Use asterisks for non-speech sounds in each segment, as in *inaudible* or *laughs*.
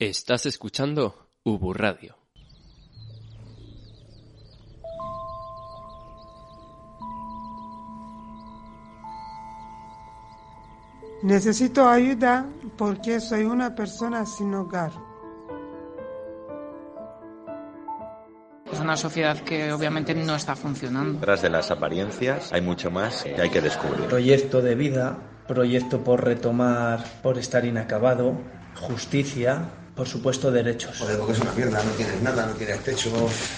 Estás escuchando Ubu Radio. Necesito ayuda porque soy una persona sin hogar. Es una sociedad que obviamente no está funcionando. Tras de las apariencias hay mucho más que hay que descubrir. Proyecto de vida, proyecto por retomar, por estar inacabado, justicia, por supuesto, derechos. Joder, porque es una mierda, no tienes nada, no tienes techo,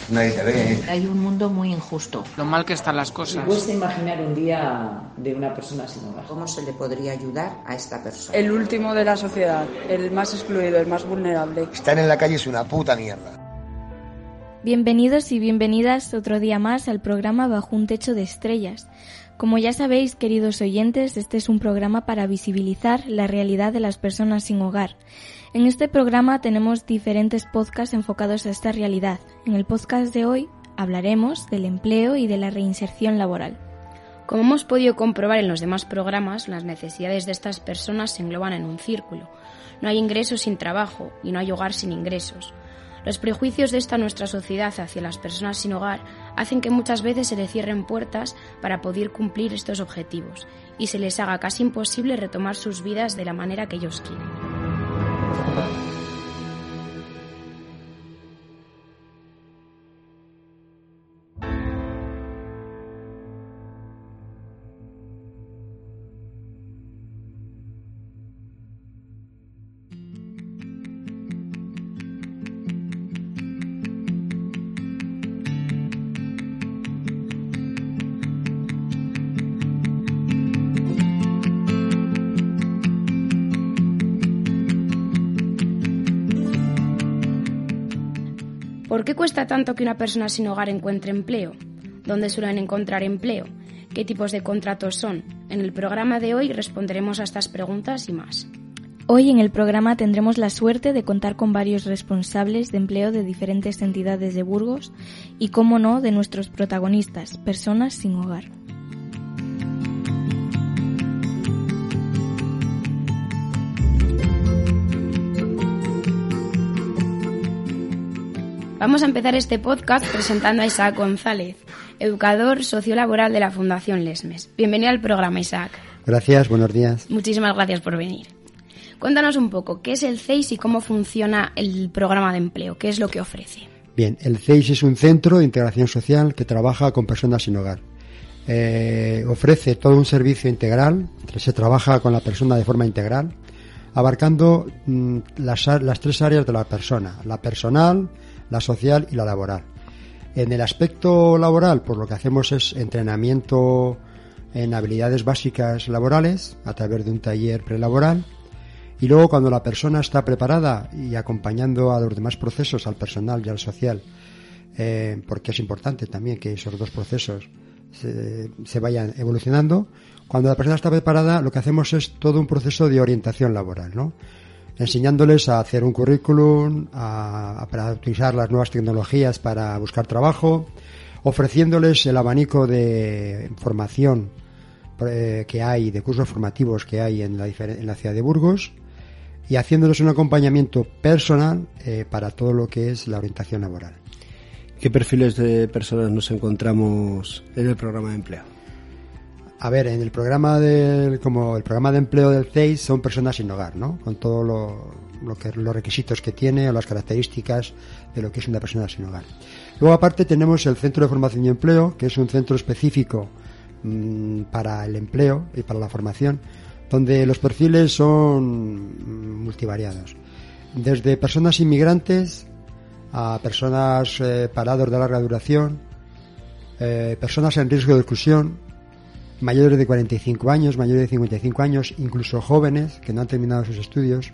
nadie te ve. Hay un mundo muy injusto. Lo mal que están las cosas. Cuesta imaginar un día de una persona sin hogar. ¿Cómo se le podría ayudar a esta persona? El último de la sociedad, el más excluido, el más vulnerable. Estar en la calle es una puta mierda. Bienvenidos y bienvenidas otro día más al programa Bajo un techo de estrellas. Como ya sabéis, queridos oyentes, este es un programa para visibilizar la realidad de las personas sin hogar. En este programa tenemos diferentes podcasts enfocados a esta realidad. En el podcast de hoy hablaremos del empleo y de la reinserción laboral. Como hemos podido comprobar en los demás programas, las necesidades de estas personas se engloban en un círculo. No hay ingresos sin trabajo y no hay hogar sin ingresos. Los prejuicios de esta nuestra sociedad hacia las personas sin hogar hacen que muchas veces se les cierren puertas para poder cumplir estos objetivos y se les haga casi imposible retomar sus vidas de la manera que ellos quieren. Qué cuesta tanto que una persona sin hogar encuentre empleo? ¿Dónde suelen encontrar empleo? ¿Qué tipos de contratos son? En el programa de hoy responderemos a estas preguntas y más. Hoy en el programa tendremos la suerte de contar con varios responsables de empleo de diferentes entidades de Burgos y, como no, de nuestros protagonistas, personas sin hogar. Vamos a empezar este podcast presentando a Isaac González, educador sociolaboral de la Fundación Lesmes. Bienvenido al programa, Isaac. Gracias, buenos días. Muchísimas gracias por venir. Cuéntanos un poco, ¿qué es el CEIS y cómo funciona el programa de empleo? ¿Qué es lo que ofrece? Bien, el CEIS es un centro de integración social que trabaja con personas sin hogar. Eh, ofrece todo un servicio integral, se trabaja con la persona de forma integral, abarcando mm, las, las tres áreas de la persona, la personal, la social y la laboral. En el aspecto laboral, pues lo que hacemos es entrenamiento en habilidades básicas laborales a través de un taller prelaboral y luego cuando la persona está preparada y acompañando a los demás procesos, al personal y al social, eh, porque es importante también que esos dos procesos se, se, vayan evolucionando, cuando la persona está preparada lo que hacemos es todo un proceso de orientación laboral, ¿no? Enseñándoles a hacer un currículum, a, a, utilizar las nuevas tecnologías para buscar trabajo, ofreciéndoles el abanico de formación eh, que hay, de cursos formativos que hay en la, en la ciudad de Burgos y haciéndoles un acompañamiento personal eh, para todo lo que es la orientación laboral. ¿Qué perfiles de personas nos encontramos en el programa de empleo? A ver, en el programa de, como el programa de empleo del CEIS son personas sin hogar, ¿no? Con todos lo, los requisitos que tiene o las características de lo que es una persona sin hogar. Luego aparte tenemos el Centro de Formación y Empleo, que es un centro específico mmm, para el empleo y para la formación, donde los perfiles son multivariados. Desde personas inmigrantes a personas eh, parados de larga duración, eh, personas en riesgo de exclusión, mayores de 45 años, mayores de 55 años, incluso jóvenes que no han terminado sus estudios.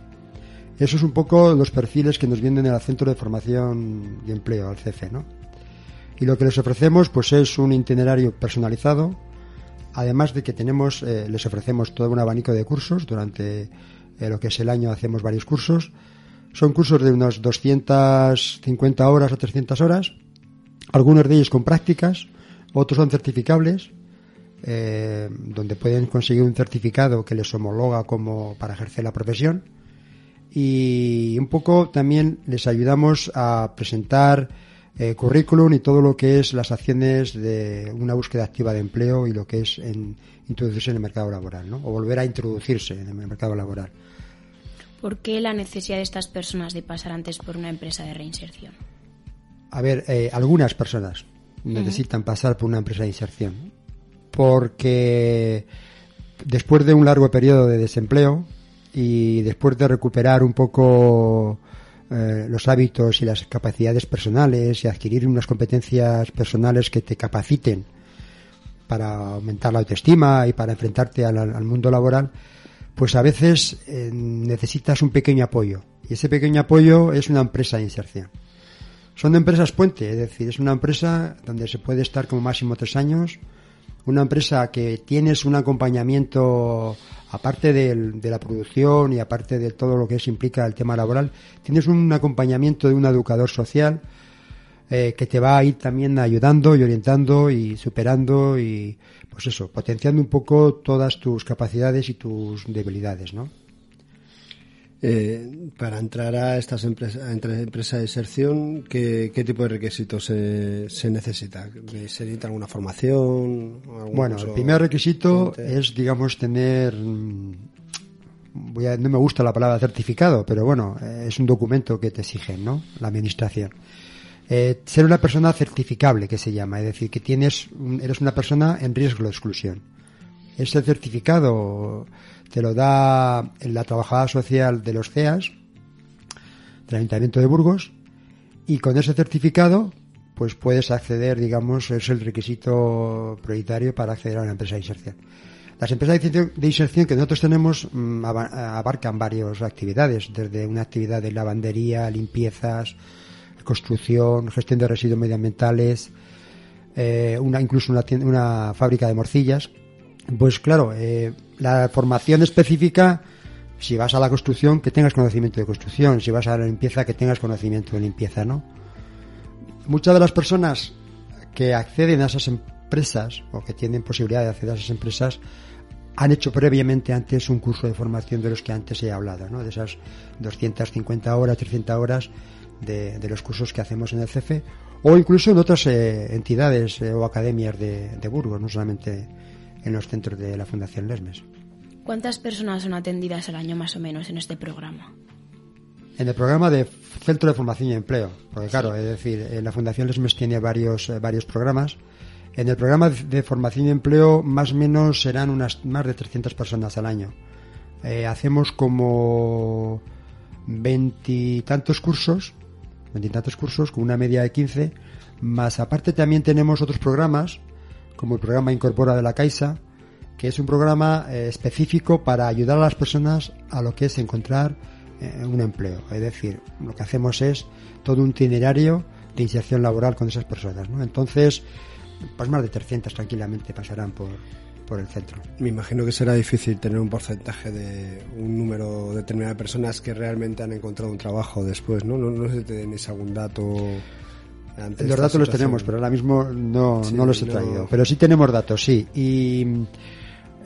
Eso es un poco los perfiles que nos vienen al Centro de Formación y Empleo, al CEFE, ¿no? Y lo que les ofrecemos, pues es un itinerario personalizado, además de que tenemos, eh, les ofrecemos todo un abanico de cursos, durante eh, lo que es el año hacemos varios cursos, son cursos de unas 250 horas a 300 horas, algunos de ellos con prácticas, otros son certificables, eh, donde pueden conseguir un certificado que les homologa como para ejercer la profesión. Y un poco también les ayudamos a presentar eh, currículum y todo lo que es las acciones de una búsqueda activa de empleo y lo que es en, introducirse en el mercado laboral, ¿no? O volver a introducirse en el mercado laboral. ¿Por qué la necesidad de estas personas de pasar antes por una empresa de reinserción? A ver, eh, algunas personas necesitan pasar por una empresa de inserción porque después de un largo periodo de desempleo y después de recuperar un poco eh, los hábitos y las capacidades personales y adquirir unas competencias personales que te capaciten para aumentar la autoestima y para enfrentarte al, mundo laboral, pues a veces eh, necesitas un pequeño apoyo. Y ese pequeño apoyo es una empresa de inserción. Son empresas puente, es decir, es una empresa donde se puede estar como máximo tres años, una empresa que tienes un acompañamiento aparte de la producción y aparte de todo lo que es implica el tema laboral, tienes un acompañamiento de un educador social eh, que te va a ir también ayudando y orientando y superando y pues eso, potenciando un poco todas tus capacidades y tus debilidades, ¿no? Eh, para entrar a estas empresas, a empresa de inserción, ¿qué, tipo de requisitos se, se necesita? ¿Se necesita alguna formación? Bueno, el primer requisito es, digamos, tener voy a, no me gusta la palabra certificado, pero bueno, eh, es un documento que te exigen, ¿no? La administración. Eh, ser una persona certificable, que se llama, es decir, que tienes, eres una persona en riesgo de exclusión. Ese certificado te lo da la trabajadora social de los CEAS, del Ayuntamiento de Burgos, y con ese certificado pues puedes acceder, digamos, es el requisito prioritario para acceder a una empresa de inserción. Las empresas de inserción que nosotros tenemos mm, abarcan varias actividades, desde una actividad de lavandería, limpiezas, construcción, gestión de residuos medioambientales, eh, una, incluso una, una fábrica de morcillas. Pues claro, eh, la formación específica, si vas a la construcción, que tengas conocimiento de construcción, si vas a la limpieza, que tengas conocimiento de limpieza, ¿no? Muchas de las personas que acceden a esas empresas o que tienen posibilidad de acceder a esas empresas han hecho previamente antes un curso de formación de los que antes he hablado, ¿no? De esas 250 horas, 300 horas de, los cursos que hacemos en el CEFE o incluso en otras eh, entidades eh, o academias de, de Burgos, no solamente en los centros de la Fundación Lesmes. ¿Cuántas personas son atendidas al año más o menos en este programa? En el programa de Centro de Formación y Empleo, porque claro, es decir, eh, la Fundación Lesmes tiene varios, eh, varios programas. En el programa de formación y empleo más o menos serán unas más de 300 personas al año. Eh, hacemos como veintitantos cursos, veintitantos cursos con una media de 15, más aparte también tenemos otros programas como el programa Incorpora de la Caixa, que es un programa eh, específico para ayudar a las personas a lo que es encontrar eh, un empleo. Es decir, lo que hacemos es todo un itinerario de inserción laboral con esas personas. ¿no? Entonces, pues más de 300 tranquilamente pasarán por, por el centro. Me imagino que será difícil tener un porcentaje de un número determinado de personas que realmente han encontrado un trabajo después, ¿no? No, no sé si tenéis algún dato los datos los tenemos, pero ahora mismo no, no los he traído. Pero sí tenemos datos, sí. Y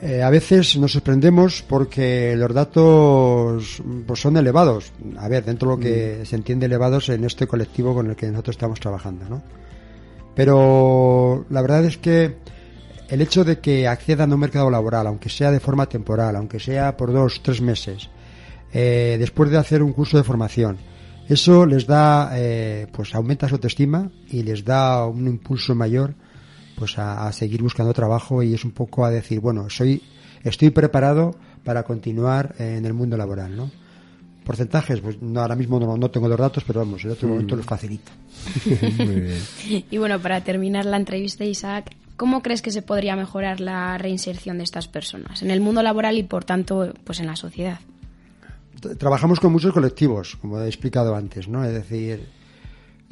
eh, a veces nos sorprendemos porque los datos pues, son elevados. A ver, dentro de lo que mm. se entiende elevados en este colectivo con el que nosotros estamos trabajando, ¿no? Pero la verdad es que el hecho de que accedan a un mercado laboral, aunque sea de forma temporal, aunque sea por dos, tres meses, eh, después de hacer un curso de formación, eso les da, eh, pues aumenta su autoestima y les da un impulso mayor pues a, seguir buscando trabajo y es un poco a decir, bueno, soy, estoy preparado para continuar en el mundo laboral, ¿no? Porcentajes, pues no, ahora mismo no, tengo los datos, pero vamos, en otro mm. momento los facilito. *laughs* Y bueno, para terminar la entrevista, Isaac, ¿cómo crees que se podría mejorar la reinserción de estas personas en el mundo laboral y por tanto, pues en la sociedad? trabajamos con muchos colectivos, como he explicado antes, ¿no? Es decir,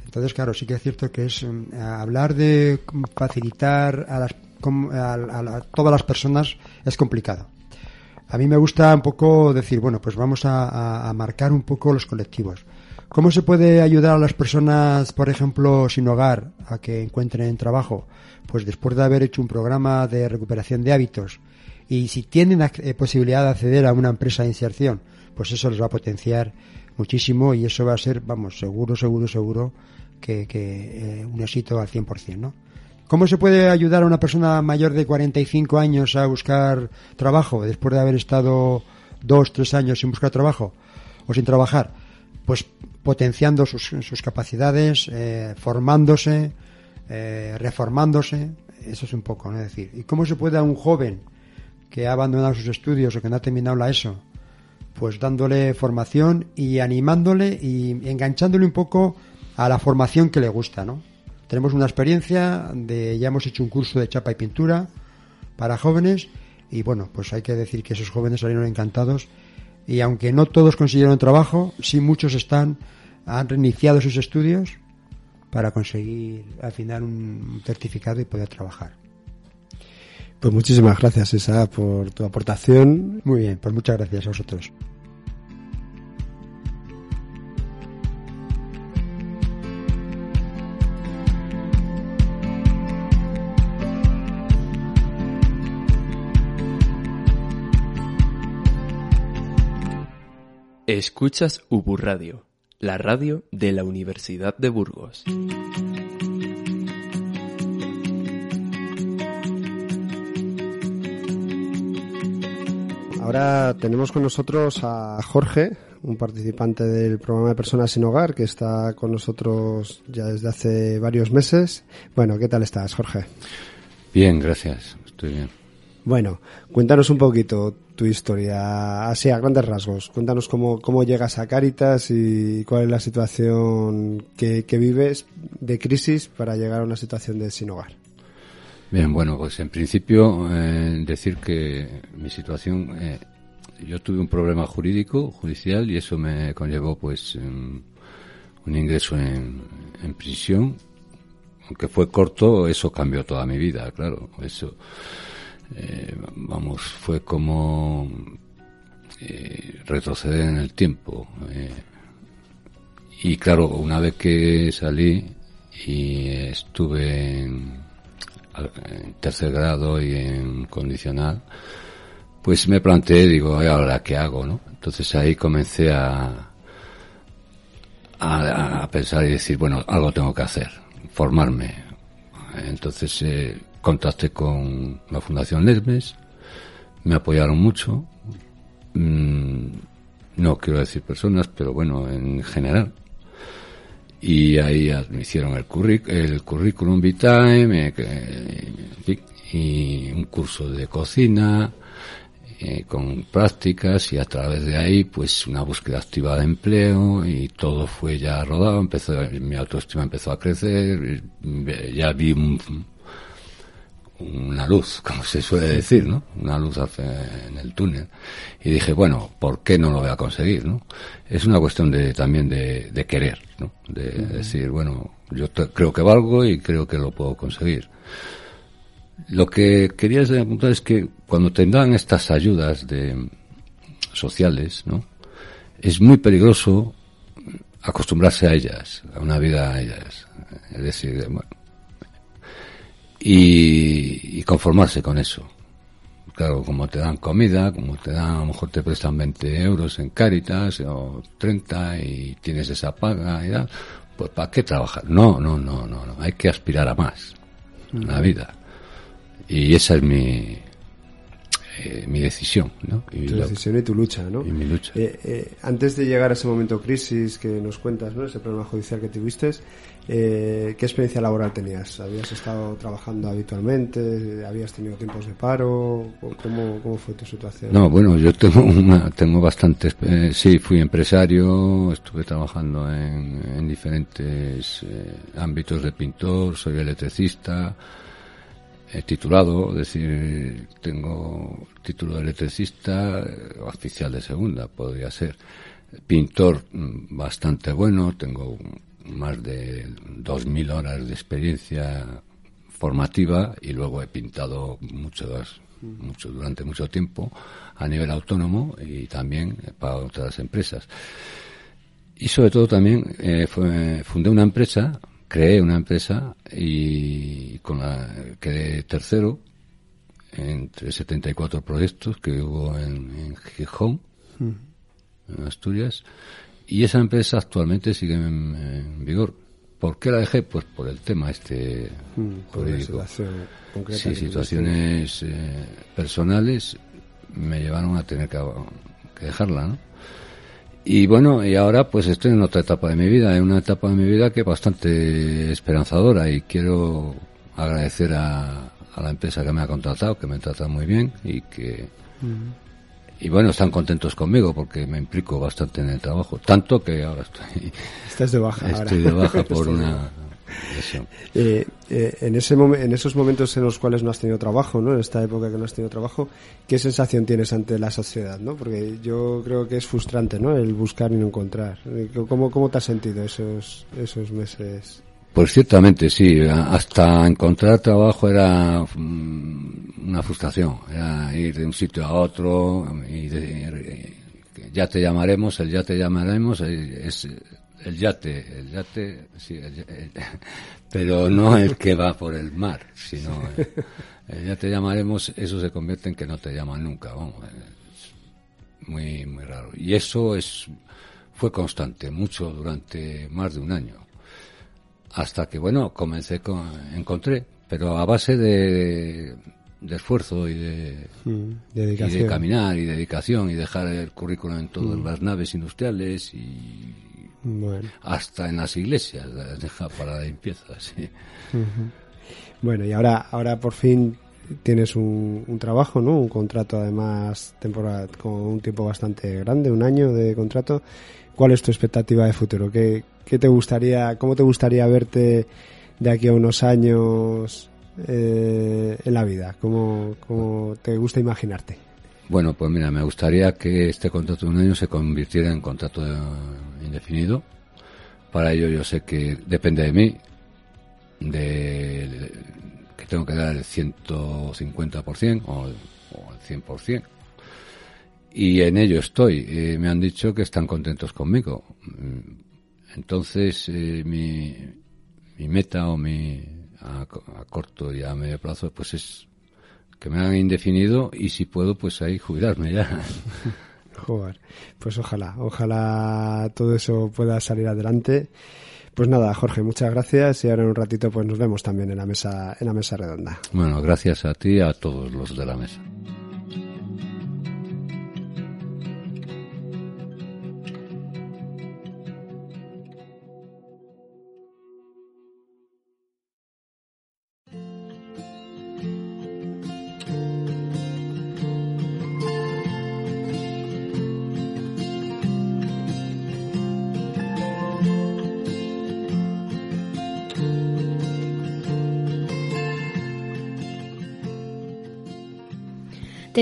entonces, claro, sí que es cierto que es mm, hablar de facilitar a, las, a, todas las personas es complicado. A mí me gusta un poco decir, bueno, pues vamos a, marcar un poco los colectivos. ¿Cómo se puede ayudar a las personas, por ejemplo, sin hogar, a que encuentren trabajo? Pues después de haber hecho un programa de recuperación de hábitos y si tienen eh, posibilidad de acceder a una empresa de inserción, pues eso les va a potenciar muchísimo y eso va a ser, vamos, seguro, seguro, seguro que, que eh, un éxito al 100%, ¿no? ¿Cómo se puede ayudar a una persona mayor de 45 años a buscar trabajo después de haber estado dos, tres años sin buscar trabajo o sin trabajar? Pues potenciando sus, sus capacidades, eh, formándose, eh, reformándose, eso es un poco, ¿no? Es decir, ¿y cómo se puede a un joven que ha abandonado sus estudios o que no ha terminado la ESO, pues dándole formación y animándole y enganchándole un poco a la formación que le gusta, ¿no? Tenemos una experiencia de, ya hemos hecho un curso de chapa y pintura para jóvenes y bueno, pues hay que decir que esos jóvenes salieron encantados y aunque no todos consiguieron trabajo, sí muchos están, han reiniciado sus estudios para conseguir al final un certificado y poder trabajar. Pues muchísimas gracias, Isa, por tu aportación. Muy bien, pues muchas gracias a vosotros. Escuchas Ubu Radio, la radio de la Universidad de Burgos. Ahora tenemos con nosotros a Jorge, un participante del programa de Personas sin Hogar, que está con nosotros ya desde hace varios meses. Bueno, ¿qué tal estás, Jorge? Bien, gracias. Estoy bien. Bueno, cuéntanos un poquito tu historia, así a grandes rasgos. Cuéntanos cómo, cómo llegas a Cáritas y cuál es la situación que, vives de crisis para llegar a una situación de sin hogar. Bien, bueno, pues en principio eh, decir que mi situación, eh, yo tuve un problema jurídico, judicial, y eso me conllevó pues un ingreso en, en prisión, aunque fue corto, eso cambió toda mi vida, claro, eso eh, vamos, fue como eh, retroceder en el tiempo. Eh. y claro, una vez que salí y estuve en, tercer grado y en condicional, pues me planteé, digo, ahora qué hago, ¿no? Entonces ahí comencé a, a, a pensar y decir, bueno, algo tengo que hacer, formarme. Entonces eh, contacté con la Fundación Lesmes, me apoyaron mucho, mm, no quiero decir personas, pero bueno, en general. Y ahí me hicieron el, el currículum vitae, y un curso de cocina, eh, con prácticas y a través de ahí pues una búsqueda activa de empleo y todo fue ya rodado, empezó, mi autoestima empezó a crecer, ya vi un, una luz, *laughs* como se suele decir, ¿no? Una luz en el túnel. Y dije, bueno, ¿por qué no lo voy a conseguir, no? Es una cuestión de, también de, de querer, ¿no? De decir, bueno, yo creo que valgo y creo que lo puedo conseguir. Lo que quería apuntar es que cuando te dan estas ayudas de sociales, ¿no? Es muy peligroso acostumbrarse a ellas, a una vida a ellas. Es decir, bueno, y, conformarse con eso. Claro, como te dan comida, como te dan, a lo mejor te prestan 20 euros en Cáritas o 30 y tienes esa paga y tal, pues ¿para qué trabajar? No, no, no, no, no, hay que aspirar a más en la vida. Y esa es mi, eh, mi decisión, ¿no? Y tu decisión y tu lucha, ¿no? Y mi lucha. Eh, eh, antes de llegar a ese momento crisis que nos cuentas, ¿no? Ese problema judicial que tuviste, ¿qué experiencia laboral tenías? ¿Habías estado trabajando habitualmente? ¿Habías tenido tiempos de paro? ¿Cómo, cómo fue tu situación? No, bueno, yo tengo una, tengo bastante, sí, fui empresario, estuve trabajando en, en diferentes ámbitos de pintor, soy electricista, he titulado, es decir, tengo título de electricista, eh, oficial de segunda, podría ser. Pintor mm, bastante bueno, tengo más de 2.000 horas de experiencia formativa y luego he pintado muchos, mucho, durante mucho tiempo a nivel autónomo y también para otras empresas. Y sobre todo también eh, fundé una empresa, creé una empresa y con la quedé tercero entre 74 proyectos que hubo en, en Gijón, en Asturias, y esa empresa actualmente sigue en, vigor. ¿Por qué la dejé? Pues por el tema este mm, jurídico. Sí, situaciones eh, personales me llevaron a tener que, que dejarla, ¿no? Y bueno, y ahora pues estoy en otra etapa de mi vida, en una etapa de mi vida que es bastante esperanzadora y quiero agradecer a, la empresa que me ha contratado, que me trata muy bien y que... Y bueno, están contentos conmigo porque me implico bastante en el trabajo, tanto que ahora estoy... Estás de baja. Estoy de baja *laughs* por una, eh, eh, en, ese en esos momentos en los cuales no has tenido trabajo, ¿no? En esta época que no has tenido trabajo, ¿qué sensación tienes ante la sociedad, ¿no? Porque yo creo que es frustrante, ¿no? El buscar y no encontrar. Eh, ¿Cómo, cómo te has sentido esos, esos meses? Pues ciertamente sí, hasta encontrar trabajo era mm, una frustración, era ir de un sitio a otro y ya te llamaremos, el ya te llamaremos es el yate, el yate, sí, *laughs* pero no el que va por el mar, sino el, ya te llamaremos, eso se convierte en que no te llaman nunca, vamos, es muy, muy raro. Y eso es, fue constante, mucho durante más de un año, hasta que, bueno, comencé con, encontré, pero a base de, de esfuerzo y de, mm, y de caminar y dedicación y dejar el currículum en todas mm. las naves industriales y bueno. Hasta en las iglesias deja para la limpieza, sí. Bueno, y ahora, ahora por fin tienes un, un, trabajo, ¿no? Un contrato además temporal con un tiempo bastante grande, un año de contrato. ¿Cuál es tu expectativa de futuro? ¿Qué, qué te gustaría, cómo te gustaría verte de aquí a unos años eh, en la vida? ¿Cómo, ¿Cómo te gusta imaginarte? Bueno, pues mira, me gustaría que este contrato de un año se convirtiera en contrato indefinido. Para ello yo sé que depende de mí, que tengo que dar el 150% o, o el 100%. Y en ello estoy. Eh, me han dicho que están contentos conmigo. Entonces, eh, mi, meta o mi a, corto y a medio plazo pues es que me hagan indefinido y si puedo, pues ahí jubilarme ya. *laughs* Joder, pues ojalá, ojalá todo eso pueda salir adelante. Pues nada, Jorge, muchas gracias y ahora en un ratito pues nos vemos también en la mesa en la mesa redonda. Bueno, gracias a ti y a todos los de la mesa.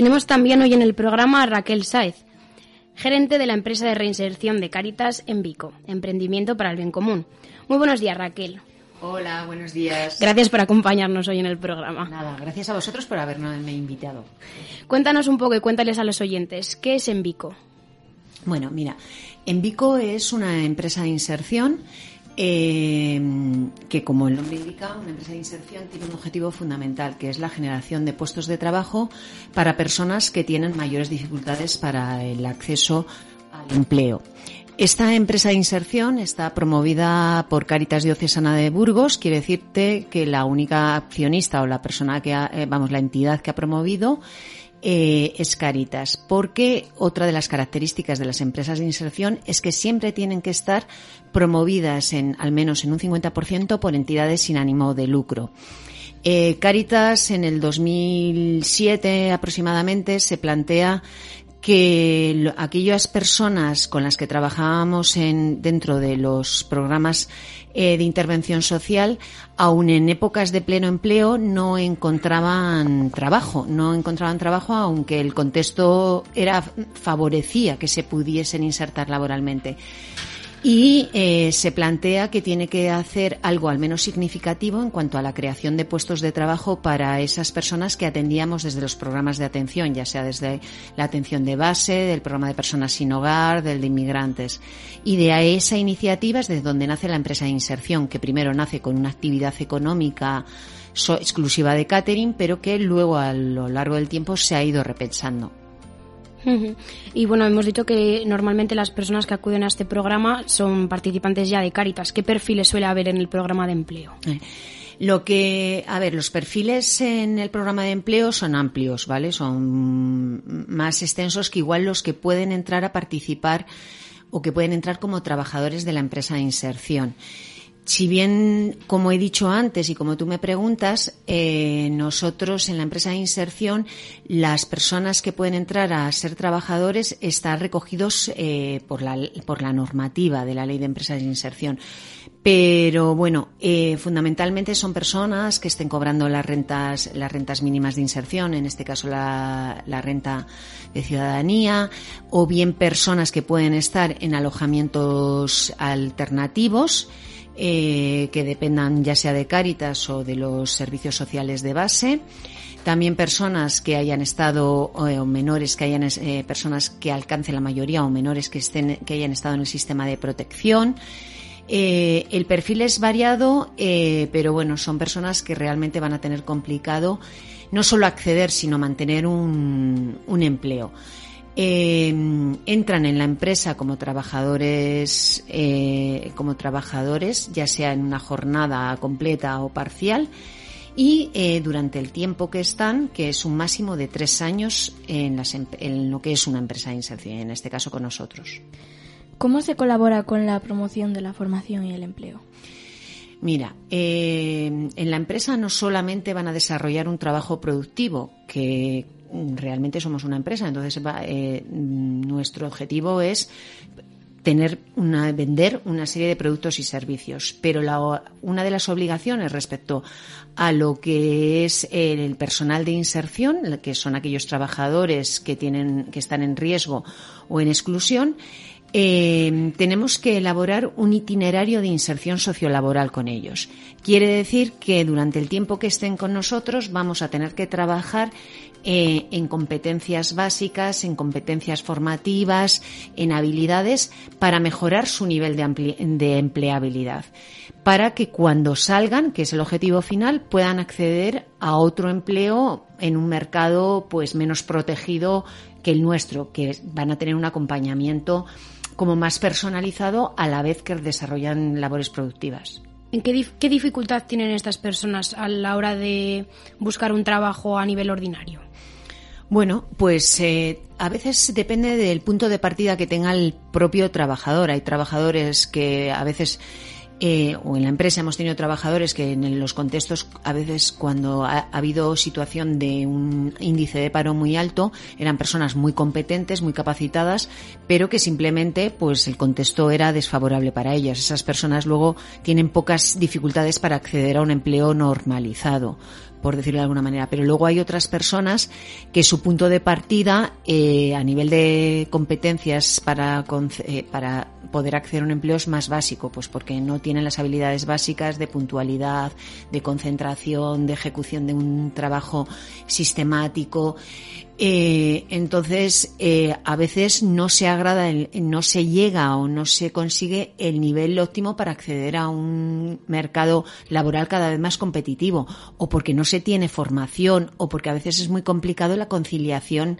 Tenemos también hoy en el programa a Raquel Sáez, gerente de la empresa de reinserción de Caritas en Vico, Emprendimiento para el Bien Común. Muy buenos días, Raquel. Hola, buenos días. Gracias por acompañarnos hoy en el programa. Nada, gracias a vosotros por haberme invitado. Cuéntanos un poco y cuéntales a los oyentes, ¿qué es Envico? Bueno, mira, Envico es una empresa de inserción eh, que, como el nombre indica, una empresa de inserción tiene un objetivo fundamental, que es la generación de puestos de trabajo para personas que tienen mayores dificultades para el acceso al empleo. Esta empresa de inserción está promovida por Caritas Diocesana de Burgos. Quiere decirte que la única accionista o la persona que, ha, eh, vamos, la entidad que ha promovido eh, es Caritas, porque otra de las características de las empresas de inserción es que siempre tienen que estar promovidas en al menos en un 50% por entidades sin ánimo de lucro. Eh, Caritas en el 2007 aproximadamente se plantea que aquellas personas con las que trabajábamos en, dentro de los programas eh, de intervención social, aun en épocas de pleno empleo, no encontraban trabajo, no encontraban trabajo, aunque el contexto era favorecía que se pudiesen insertar laboralmente y eh, se plantea que tiene que hacer algo al menos significativo en cuanto a la creación de puestos de trabajo para esas personas que atendíamos desde los programas de atención, ya sea desde la atención de base, del programa de personas sin hogar, del de inmigrantes. Y de esa iniciativa es desde donde nace la empresa de inserción, que primero nace con una actividad económica exclusiva de catering, pero que luego a lo largo del tiempo se ha ido repensando. Y bueno, hemos dicho que normalmente las personas que acuden a este programa son participantes ya de Cáritas. ¿Qué perfiles suele haber en el programa de empleo? Eh, lo que, a ver, los perfiles en el programa de empleo son amplios, ¿vale? Son más extensos que igual los que pueden entrar a participar o que pueden entrar como trabajadores de la empresa de inserción. Si bien, como he dicho antes y como tú me preguntas, eh, nosotros en la empresa de inserción, las personas que pueden entrar a ser trabajadores están recogidos eh, por, la, por la normativa de la ley de empresas de inserción. Pero bueno, eh, fundamentalmente son personas que estén cobrando las rentas, las rentas mínimas de inserción, en este caso la, la renta de ciudadanía, o bien personas que pueden estar en alojamientos alternativos, eh, que dependan ya sea de Cáritas o de los servicios sociales de base. También personas que hayan estado eh, o menores que hayan eh, personas que alcancen la mayoría o menores que estén que hayan estado en el sistema de protección. el perfil es variado, pero bueno, son personas que realmente van a tener complicado no solo acceder, sino mantener un, un empleo. Eh, entran en la empresa como trabajadores, eh, como trabajadores, ya sea en una jornada completa o parcial, y eh, durante el tiempo que están, que es un máximo de tres años en, las, en lo que es una empresa de inserción, en este caso con nosotros. ¿Cómo se colabora con la promoción de la formación y el empleo? Mira, en la empresa no solamente van a desarrollar un trabajo productivo, que realmente somos una empresa, entonces eh, nuestro objetivo es tener una, vender una serie de productos y servicios. Pero la, una de las obligaciones respecto a lo que es el personal de inserción, que son aquellos trabajadores que tienen, que están en riesgo o en exclusión, eh, tenemos que elaborar un itinerario de inserción sociolaboral con ellos. Quiere decir que durante el tiempo que estén con nosotros vamos a tener que trabajar eh, en competencias básicas, en competencias formativas, en habilidades para mejorar su nivel de, de empleabilidad para que cuando salgan, que es el objetivo final, puedan acceder a otro empleo en un mercado pues menos protegido que el nuestro, que van a tener un acompañamiento como más personalizado a la vez que desarrollan labores productivas. ¿En qué, dificultad tienen estas personas a la hora de buscar un trabajo a nivel ordinario? Bueno, pues eh, a veces depende del punto de partida que tenga el propio trabajador. Hay trabajadores que a veces eh, o en la empresa hemos tenido trabajadores que en los contextos, a veces cuando ha, habido situación de un índice de paro muy alto, eran personas muy competentes, muy capacitadas, pero que simplemente pues el contexto era desfavorable para ellas. Esas personas luego tienen pocas dificultades para acceder a un empleo normalizado por decirlo de alguna manera. Pero luego hay otras personas que su punto de partida eh, a nivel de competencias para, eh, para poder acceder a un empleo es más básico, pues porque no tienen las habilidades básicas de puntualidad, de concentración, de ejecución de un trabajo sistemático. Eh, entonces, eh, a veces no se agrada, no se llega o no se consigue el nivel óptimo para acceder a un mercado laboral cada vez más competitivo, o porque no se tiene formación, o porque a veces es muy complicado la conciliación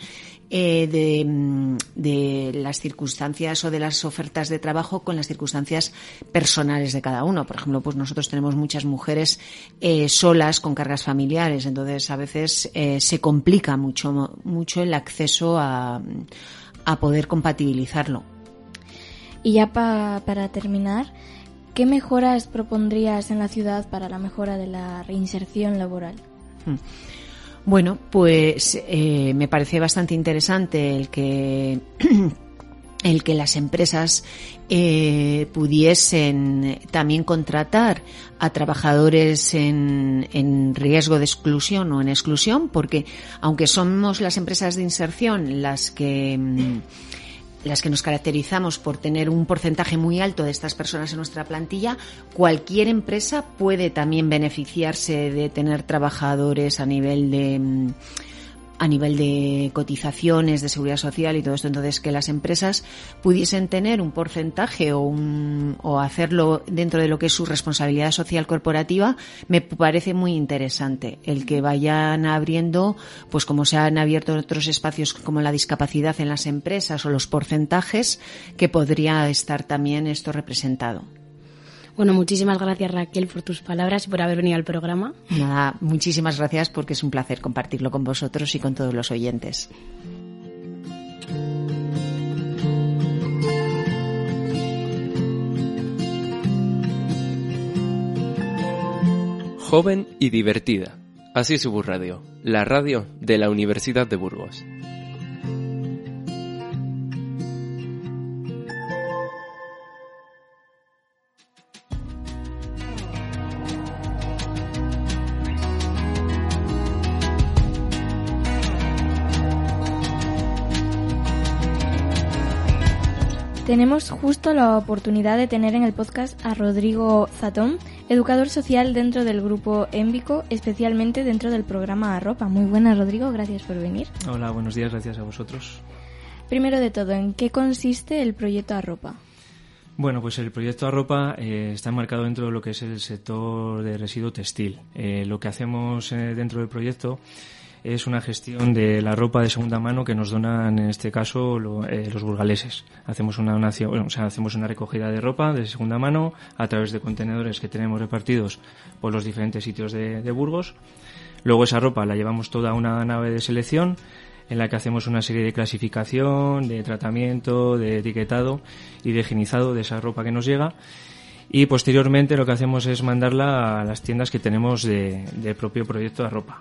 eh, mm, de, las circunstancias o de las ofertas de trabajo con las circunstancias personales de cada uno. Por ejemplo, pues nosotros tenemos muchas mujeres eh, solas con cargas familiares, entonces a veces eh, se complica mucho, mucho el acceso a, a poder compatibilizarlo. Y ya para terminar, ¿qué mejoras propondrías en la ciudad para la mejora de la reinserción laboral? Hmm. Bueno, pues eh, me parece bastante interesante el que *clears throat* el que las empresas eh, pudiesen también contratar a trabajadores en, en, riesgo de exclusión o en exclusión, porque aunque somos las empresas de inserción las que mm, las que nos caracterizamos por tener un porcentaje muy alto de estas personas en nuestra plantilla, cualquier empresa puede también beneficiarse de tener trabajadores a nivel de mm, a nivel de cotizaciones, de seguridad social y todo esto. Entonces, que las empresas pudiesen tener un porcentaje o, un, o hacerlo dentro de lo que es su responsabilidad social corporativa, me parece muy interesante. El que vayan abriendo, pues como se han abierto otros espacios como la discapacidad en las empresas o los porcentajes, que podría estar también esto representado. Bueno, muchísimas gracias Raquel por tus palabras y por haber venido al programa. Nada, muchísimas gracias porque es un placer compartirlo con vosotros y con todos los oyentes. Joven y divertida. Así es su Radio, la radio de la Universidad de Burgos. Tenemos justo la oportunidad de tener en el podcast a Rodrigo Zatón, educador social dentro del grupo Émbico, especialmente dentro del programa Arropa. Muy buenas, Rodrigo, gracias por venir. Hola, buenos días, gracias a vosotros. Primero de todo, ¿en qué consiste el proyecto Arropa? Bueno, pues el proyecto Arropa eh, está enmarcado dentro de lo que es el sector de residuo textil. Eh, lo que hacemos eh, dentro del proyecto es una gestión de la ropa de segunda mano que nos donan en este caso eh, los burgaleses. Hacemos una recogida de ropa de segunda mano a través de contenedores que tenemos repartidos por los diferentes sitios de, de Burgos. Luego esa ropa la llevamos toda a una nave de selección en la que hacemos una serie de clasificación, de tratamiento, de etiquetado y de higienizado de esa ropa que nos llega y posteriormente lo que hacemos es mandarla a las tiendas que tenemos de, del propio proyecto de ropa,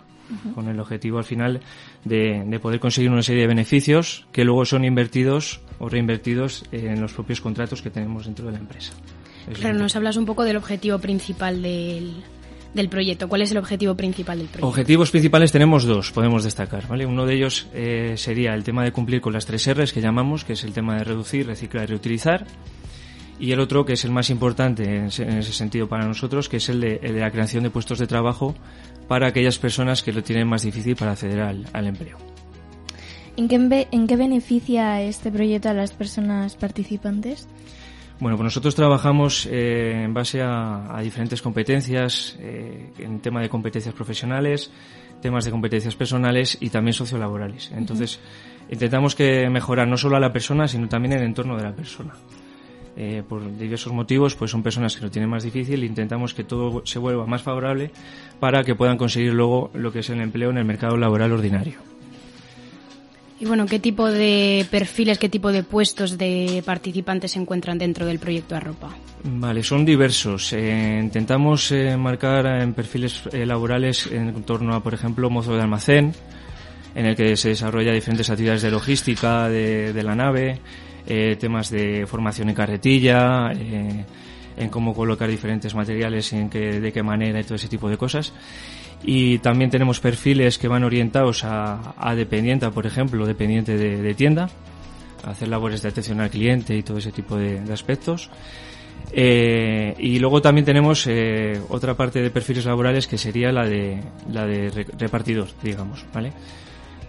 con el objetivo al final de, poder conseguir una serie de beneficios que luego son invertidos o reinvertidos en los propios contratos que tenemos dentro de la empresa. claro, nos hablas un poco del objetivo principal del, del proyecto. ¿Cuál es el objetivo principal del proyecto? Objetivos principales tenemos dos, podemos destacar. ¿vale? Uno de ellos eh, sería el tema de cumplir con las tres R's que llamamos, que es el tema de reducir, reciclar y reutilizar y el otro, que es el más importante en ese, sentido para nosotros, que es el de, la creación de puestos de trabajo para aquellas personas que lo tienen más difícil para acceder al, empleo. ¿En qué, ¿En qué beneficia este proyecto a las personas participantes? Bueno, pues nosotros trabajamos eh, en base a, diferentes competencias, eh, en tema de competencias profesionales, temas de competencias personales y también sociolaborales. Entonces, intentamos que mejorar no solo a la persona, sino también el entorno de la persona. Eh, por diversos motivos, pues son personas que lo tienen más difícil. Intentamos que todo se vuelva más favorable para que puedan conseguir luego lo que es el empleo en el mercado laboral ordinario. Y bueno, ¿qué tipo de perfiles, qué tipo de puestos de participantes se encuentran dentro del proyecto Arropa? Vale, son diversos. Eh, intentamos eh, marcar en perfiles laborales en torno a, por ejemplo, mozo de almacén, en el que se desarrolla diferentes actividades de logística de, de la nave, eh, temas de formación en carretilla, eh, en cómo colocar diferentes materiales, en qué, de qué manera y todo ese tipo de cosas. Y también tenemos perfiles que van orientados a, a dependiente, por ejemplo, dependiente de, tienda, a hacer labores de atención al cliente y todo ese tipo de, aspectos. Eh, y luego también tenemos otra parte de perfiles laborales que sería la de la de repartidor, digamos, ¿vale?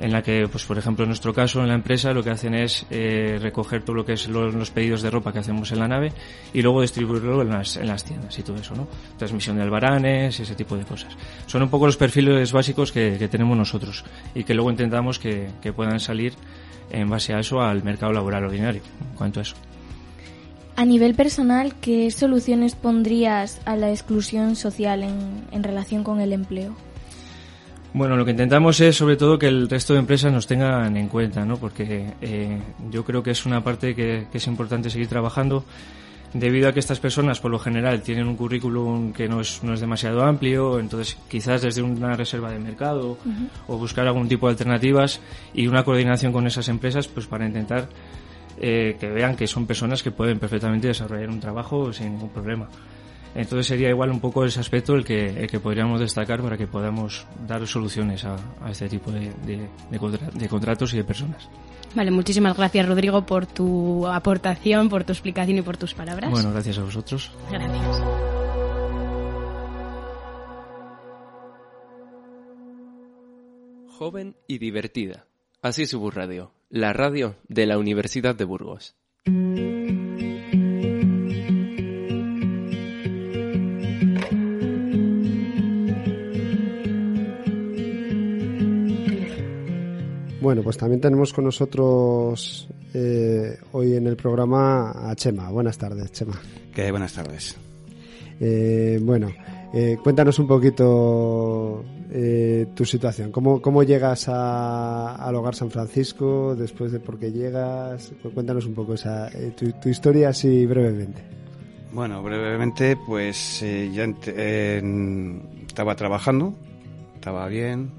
En la que, pues por ejemplo, en nuestro caso, en la empresa, lo que hacen es eh, recoger todo lo que es los, pedidos de ropa que hacemos en la nave y luego distribuirlo en las, en las tiendas y todo eso, ¿no? Transmisión de albaranes, ese tipo de cosas. Son un poco los perfiles básicos que, que tenemos nosotros y que luego intentamos que, que, puedan salir en base a eso al mercado laboral ordinario, en cuanto a eso. A nivel personal, ¿qué soluciones pondrías a la exclusión social en, en relación con el empleo? Bueno, lo que intentamos es sobre todo que el resto de empresas nos tengan en cuenta, ¿no? Porque eh, yo creo que es una parte que, es importante seguir trabajando. debido a que estas personas por lo general tienen un currículum que no es, no es demasiado amplio, entonces quizás desde una reserva de mercado o buscar algún tipo de alternativas y una coordinación con esas empresas pues para intentar eh, que vean que son personas que pueden perfectamente desarrollar un trabajo sin ningún problema. Entonces sería igual un poco ese aspecto el que, el que podríamos destacar para que podamos dar soluciones a, a este tipo de, de, de, contra, de contratos y de personas. Vale, muchísimas gracias Rodrigo por tu aportación, por tu explicación y por tus palabras. Bueno, gracias a vosotros. Gracias. Joven y divertida. Así es Bus Radio, la radio de la Universidad de Burgos. Bueno, pues también tenemos con nosotros eh, hoy en el programa a Chema. Buenas tardes, Chema. ¿Qué? Buenas tardes. Eh, bueno, eh, cuéntanos un poquito eh, tu situación. ¿Cómo, cómo llegas a, al Hogar San Francisco? Después de por qué llegas. Cuéntanos un poco esa, tu, tu, historia así brevemente. Bueno, brevemente, pues eh, ya estaba trabajando, estaba bien,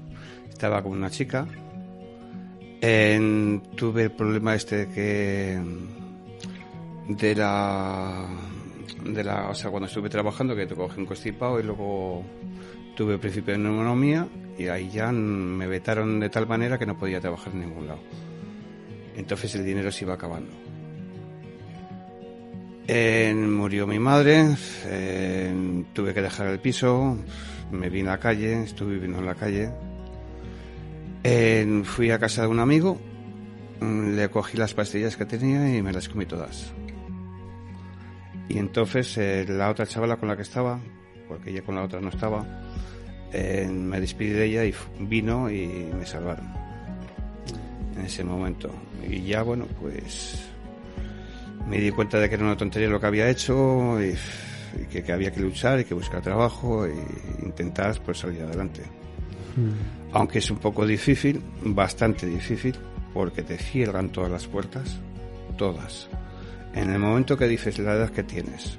estaba con una chica en, tuve el problema este que de la de la o sea cuando estuve trabajando que te cogí un constipado y luego tuve el principio de neumonía y ahí ya me vetaron de tal manera que no podía trabajar en ningún lado. Entonces el dinero se iba acabando. Eh, murió mi madre tuve que dejar el piso me vi en la calle estuve viviendo en la calle fui a casa de un amigo, le cogí las pastillas que tenía y me las comí todas. Y entonces eh, la otra chavala con la que estaba, porque ella con la otra no estaba, eh, me despedí de ella y vino y me salvaron en ese momento. Y ya, bueno, pues me di cuenta de que era una tontería lo que había hecho y, y que, que, había que luchar y que buscar trabajo e intentar pues salir adelante. Mm aunque es un poco difícil, bastante difícil, porque te cierran todas las puertas, todas. En el momento que dices la edad que tienes,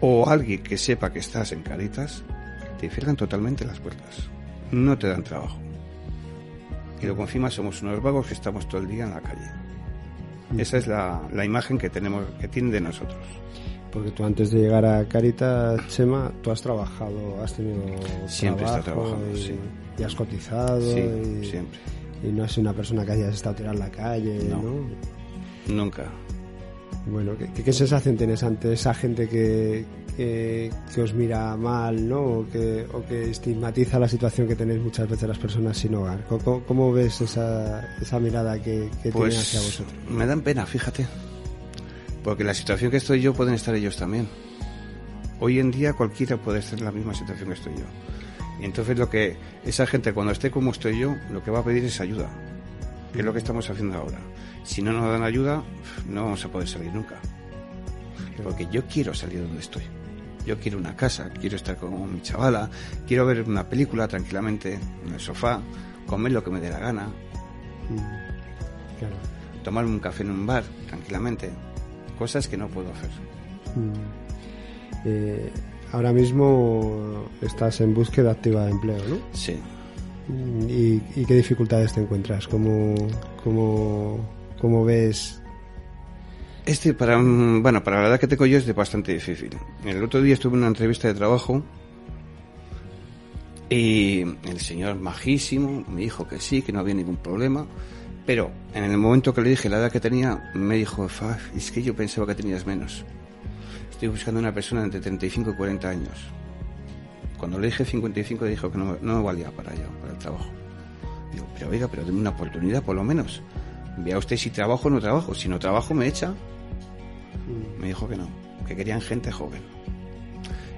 o alguien que sepa que estás en Caritas, te cierran totalmente las puertas. No te dan trabajo. Y luego encima somos unos vagos que estamos todo el día en la calle. Esa es la, la imagen que tenemos, que tienen de nosotros. Porque tú antes de llegar a Caritas, Chema, tú has trabajado, has tenido siempre trabajo está trabajando, y, sí. Y, has cotizado sí, y, siempre. y no sido una persona que hayas estado tirada en la calle, no, ¿no? Nunca. Bueno, ¿qué, qué sensación tienes ante esa gente que, que, que, os mira mal, ¿no? O que, o que estigmatiza la situación que tenéis muchas veces las personas sin hogar. ¿Cómo, cómo ves esa, esa mirada que, que pues, tienen hacia vosotros? Me dan pena, fíjate. Porque la situación que estoy yo pueden estar ellos también. Hoy en día cualquiera puede estar en la misma situación que estoy yo. Y entonces lo que esa gente cuando esté como estoy yo, lo que va a pedir es ayuda. Que es lo que estamos haciendo ahora. Si no nos dan ayuda, no vamos a poder salir nunca. Porque yo quiero salir de donde estoy. Yo quiero una casa, quiero estar con mi chavala, quiero ver una película tranquilamente en el sofá, comer lo que me dé la gana. Claro. Tomarme un café en un bar tranquilamente cosas que no puedo hacer. Mm. Eh, ahora mismo estás en búsqueda activa de empleo, ¿no? Sí. ¿Y, y qué dificultades te encuentras? ¿Cómo, cómo, cómo ves? Este, para, bueno, para la edad que tengo yo es de bastante difícil. El otro día estuve en una entrevista de trabajo y el señor majísimo me dijo que sí, que no había ningún problema pero en el momento que le dije la edad que tenía, me dijo, es que yo pensaba que tenías menos. Estoy buscando una persona entre 35 y 40 años. Cuando le dije 55, dijo que no, no me valía para ello, para el trabajo. Digo, pero oiga, pero denme una oportunidad por lo menos. Vea usted si trabajo o no trabajo. Si no trabajo, me echa. Me dijo que no, que querían gente joven.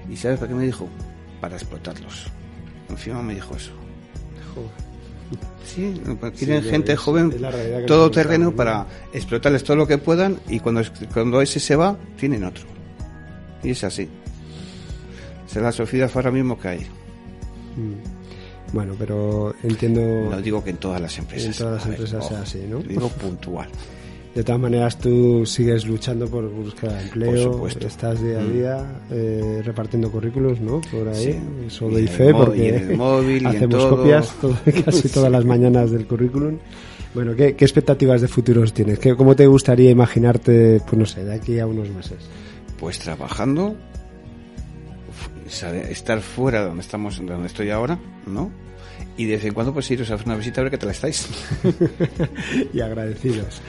¿Y sabes para qué me dijo? Para explotarlos. Encima me dijo eso. Joder. *laughs* Sí, quieren sí, gente es, joven, es todo terreno para explotarles todo lo que puedan y cuando, cuando ese se va, tienen otro. Y es así. Esa es la sociedad ahora mismo que hay. Mm. Bueno, pero entiendo. No digo que en todas las empresas. En todas las empresas sea así, ¿no? Digo puntual. De todas maneras, tú sigues luchando por buscar empleo. Por supuesto. Estás día a Mm. día eh, repartiendo currículos, ¿no? Por ahí. Sí. Eso Y doy en fe el mo- porque y en el móvil, y en hacemos todo. copias todo- *laughs* casi Sí. todas las *laughs* mañanas del currículum. Bueno, ¿qué, qué expectativas de futuros tienes? ¿Qué, ¿Cómo te gustaría imaginarte, pues no sé, de aquí a unos meses? Pues trabajando, estar fuera de donde estamos, de donde estoy ahora, ¿no? Y de vez en cuando pues iros a hacer una visita a ver qué tal estáis. *laughs* y agradecidos.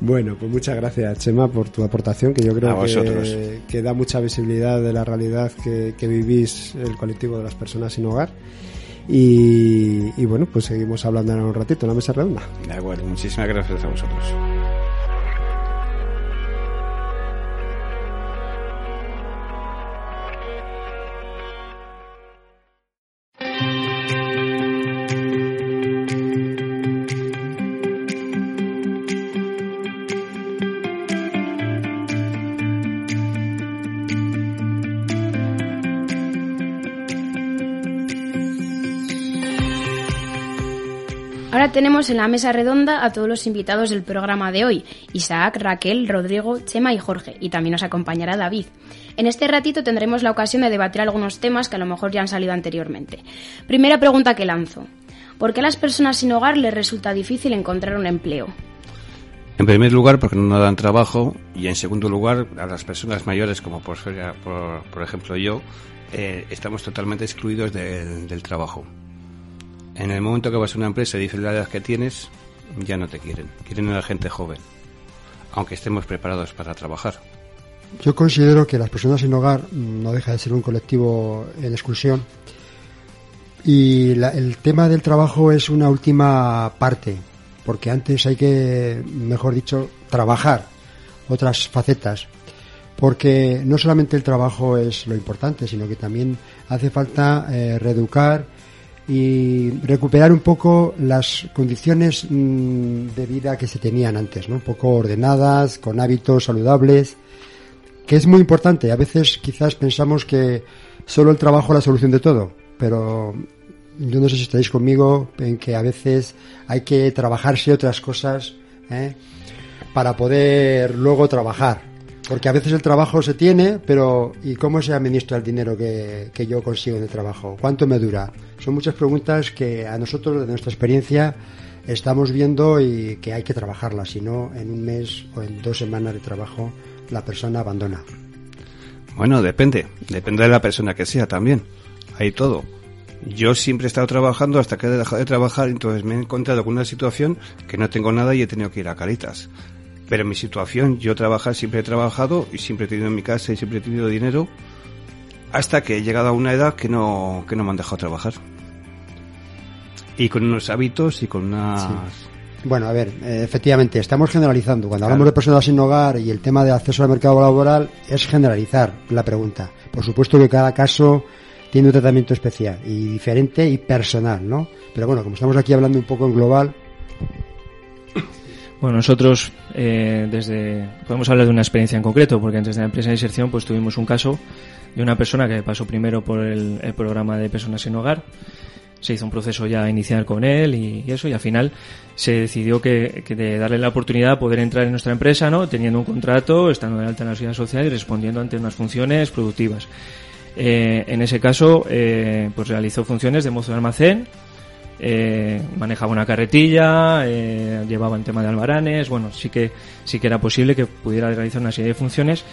Bueno, pues muchas gracias, Chema, por tu aportación, que yo creo que, que da mucha visibilidad de la realidad que, que vivís el colectivo de las personas sin hogar. Y, y bueno, pues seguimos hablando ahora un ratito en la mesa redonda. De acuerdo, muchísimas gracias a vosotros. Tenemos en la mesa redonda a todos los invitados del programa de hoy, Isaac, Raquel, Rodrigo, Chema y Jorge, y también nos acompañará David. En este ratito tendremos la ocasión de debatir algunos temas que a lo mejor ya han salido anteriormente. Primera pregunta que lanzo. ¿Por qué a las personas sin hogar les resulta difícil encontrar un empleo? En primer lugar, porque no dan trabajo. Y en segundo lugar, a las personas mayores, como por, ejemplo yo, eh, estamos totalmente excluidos del trabajo. En el momento que vas a una empresa y dices la edad que tienes, ya no te quieren. Quieren a la gente joven. Aunque estemos preparados para trabajar. Yo considero que las personas sin hogar no deja de ser un colectivo en exclusión y la- el tema del trabajo es una última parte, porque antes hay que, mejor dicho, trabajar otras facetas, porque no solamente el trabajo es lo importante, sino que también hace falta eh, reeducar y recuperar un poco las condiciones mm, de vida que se tenían antes, ¿no? Un poco ordenadas, con hábitos saludables, que es muy importante. A veces quizás pensamos que solo el trabajo es la solución de todo, pero yo no sé si estáis conmigo en que a veces hay que trabajarse otras cosas ¿eh? para poder luego trabajar. Porque a veces el trabajo se tiene, pero ¿y cómo se administra el dinero que, que yo consigo en el trabajo? ¿Cuánto me dura? Son muchas preguntas que a nosotros, de nuestra experiencia, estamos viendo y que hay que trabajarlas. Si no, en un mes o en dos semanas de trabajo, la persona abandona. Bueno, depende. Depende de la persona que sea también. Hay todo. Yo siempre he estado trabajando hasta que he dejado de trabajar, entonces me he encontrado con una situación que no tengo nada y he tenido que ir a Caritas. Pero en mi situación, yo trabajar siempre he trabajado y siempre he tenido en mi casa y siempre he tenido dinero hasta que he llegado a una edad que no, que no me han dejado trabajar. Y con unos hábitos y con unas... Bueno, a ver, eh, efectivamente, estamos generalizando. Cuando Claro. hablamos de personas sin hogar y el tema de acceso al mercado laboral, es generalizar la pregunta. Por supuesto que cada caso tiene un tratamiento especial y diferente y personal, ¿no? Pero bueno, como estamos aquí hablando un poco en global, Bueno, nosotros eh, desde podemos hablar de una experiencia en concreto, porque antes de la empresa de inserción pues tuvimos un caso de una persona que pasó primero por el, el programa de personas sin hogar, se hizo un proceso ya inicial con él y, eso y al final se decidió que, que de darle la oportunidad de poder entrar en nuestra empresa, ¿no? Teniendo un contrato, estando de alta en la seguridad social y respondiendo ante unas funciones productivas. Eh, en ese caso, eh, pues realizó funciones de mozo de almacén, eh, manejaba una carretilla, eh, llevaba el tema de albaranes, bueno, sí que, sí que era posible que pudiera realizar una serie de funciones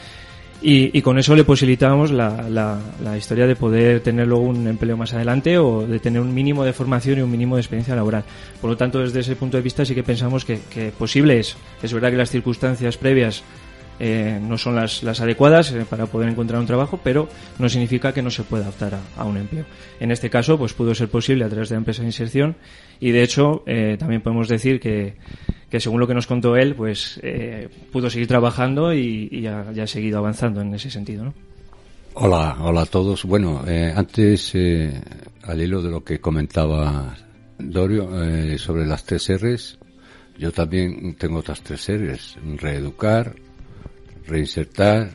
y, y con eso le posibilitábamos la, la, la historia de poder tener luego un empleo más adelante o de tener un mínimo de formación y un mínimo de experiencia laboral. Por lo tanto, desde ese punto de vista sí que pensamos que, que posible es. Es verdad que las circunstancias previas eh, no son las, adecuadas eh, para poder encontrar un trabajo, pero no significa que no se pueda optar a, un empleo. En este caso, pues pudo ser posible a través de la empresa de inserción y de hecho eh, también podemos decir que, que según lo que nos contó él, pues eh, pudo seguir trabajando y, y ya, ha seguido avanzando en ese sentido, ¿no? Hola, hola a todos. Bueno, antes, al hilo de lo que comentaba Dorio sobre las tres R's, yo también tengo otras tres R's. Reeducar, reinsertar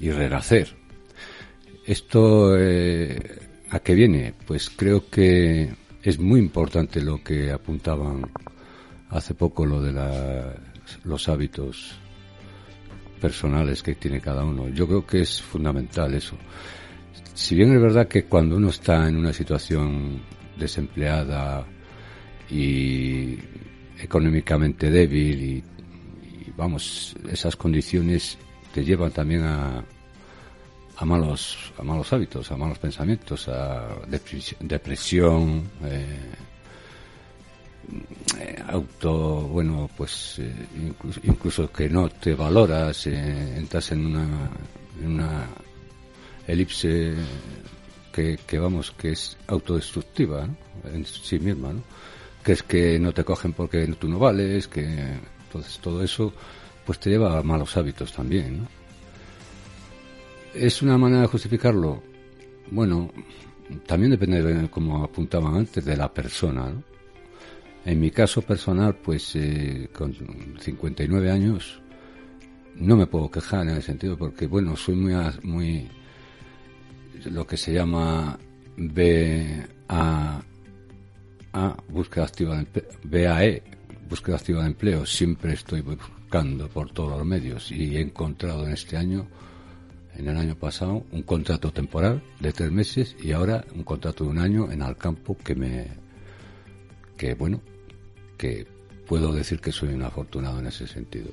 y renacer. Esto, eh, ¿a qué viene? Pues creo que es muy importante lo que apuntaban hace poco, lo de la los hábitos personales que tiene cada uno. Yo creo que es fundamental eso. Si bien es verdad que cuando uno está en una situación desempleada y económicamente débil y, vamos, esas condiciones te llevan también a, a malos a malos hábitos, a malos pensamientos, a depresión, eh, eh, auto, bueno, pues eh, incluso, que no te valoras, entras en una, una elipse que, que, vamos, que es autodestructiva en sí misma, ¿no? que es que no te cogen porque tú no vales, que entonces todo eso pues te lleva a malos hábitos también, ¿no? ¿Es una manera de justificarlo? Bueno, también depende, como apuntaban antes, de la persona, ¿no? En mi caso personal, pues eh, con 59 años no me puedo quejar en el sentido porque, bueno, soy muy, muy lo que se llama BA a búsqueda activa de BAE, búsqueda activa de empleo, siempre estoy buscando por todos los medios y he encontrado en este año, en el año pasado, un contrato temporal de tres meses y ahora un contrato de un año en Alcampo que me, que bueno, que puedo decir que soy un afortunado en ese sentido.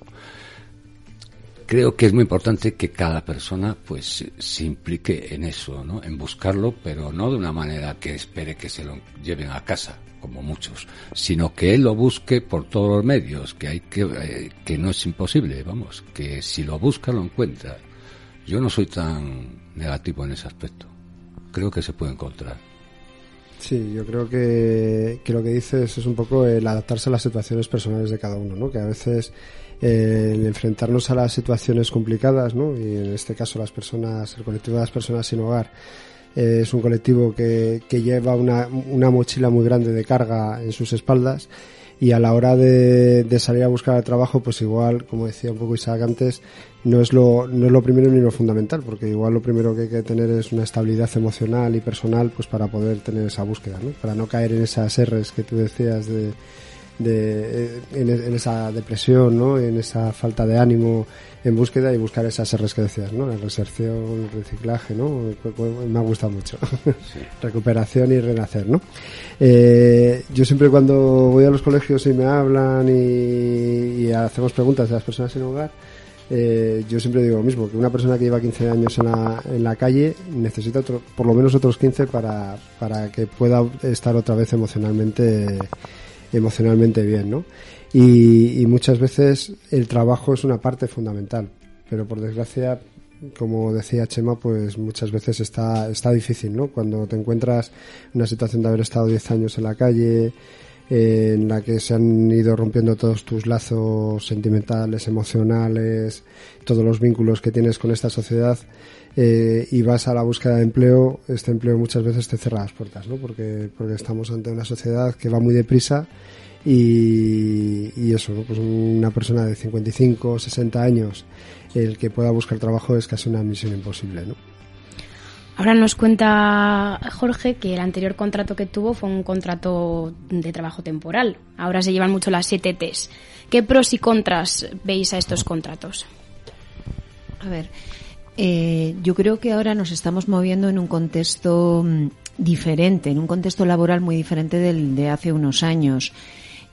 Creo que es muy importante que cada persona pues se implique en eso, ¿no? En buscarlo, pero no de una manera que espere que se lo lleven a casa, como muchos, sino que él lo busque por todos los medios, que hay que eh, que no es imposible, vamos, que si lo busca lo encuentra. Yo no soy tan negativo en ese aspecto. Creo que se puede encontrar. Sí, yo creo que, que lo que dices es un poco el adaptarse a las situaciones personales de cada uno, ¿no? Que a veces eh, el enfrentarnos a las situaciones complicadas, ¿no? y en este caso las personas, el colectivo de las personas sin hogar, eh, es un colectivo que, que lleva una, una, mochila muy grande de carga en sus espaldas y a la hora de, salir a buscar trabajo, pues igual, como decía un poco Isaac antes, no es lo, no es lo primero ni lo fundamental, porque igual lo primero que hay que tener es una estabilidad emocional y personal, pues para poder tener esa búsqueda, ¿no? Para no caer en esas R's que tú decías de, de, en, esa depresión, ¿no? en esa falta de ánimo en búsqueda y buscar esas R's que decías, ¿no? La reserción, el reciclaje, ¿no? Me ha gustado mucho. *laughs* Recuperación y renacer, ¿no? Eh, yo siempre cuando voy a los colegios y me hablan y, hacemos preguntas de las personas sin hogar, eh, yo siempre digo lo mismo, que una persona que lleva 15 años en la, en la calle necesita otro, por lo menos otros 15 para, para que pueda estar otra vez emocionalmente emocionalmente bien, ¿no? Y, muchas veces el trabajo es una parte fundamental, pero por desgracia, como decía Chema, pues muchas veces está, está difícil, ¿no? Cuando te encuentras en una situación de haber estado 10 años en la calle, eh, en la que se han ido rompiendo todos tus lazos sentimentales, emocionales, todos los vínculos que tienes con esta sociedad, eh, y vas a la búsqueda de empleo, este empleo muchas veces te cierra las puertas, ¿no? Porque, porque estamos ante una sociedad que va muy deprisa y, y eso, pues una persona de 55, 60 años, el que pueda buscar trabajo es casi una misión imposible, ¿no? Ahora nos cuenta Jorge que el anterior contrato que tuvo fue un contrato de trabajo temporal. Ahora se llevan mucho las 7 T's. ¿Qué pros y contras veis a estos contratos? A ver, eh, yo creo que ahora nos estamos moviendo en un contexto mm, diferente, en un contexto laboral muy diferente del de hace unos años,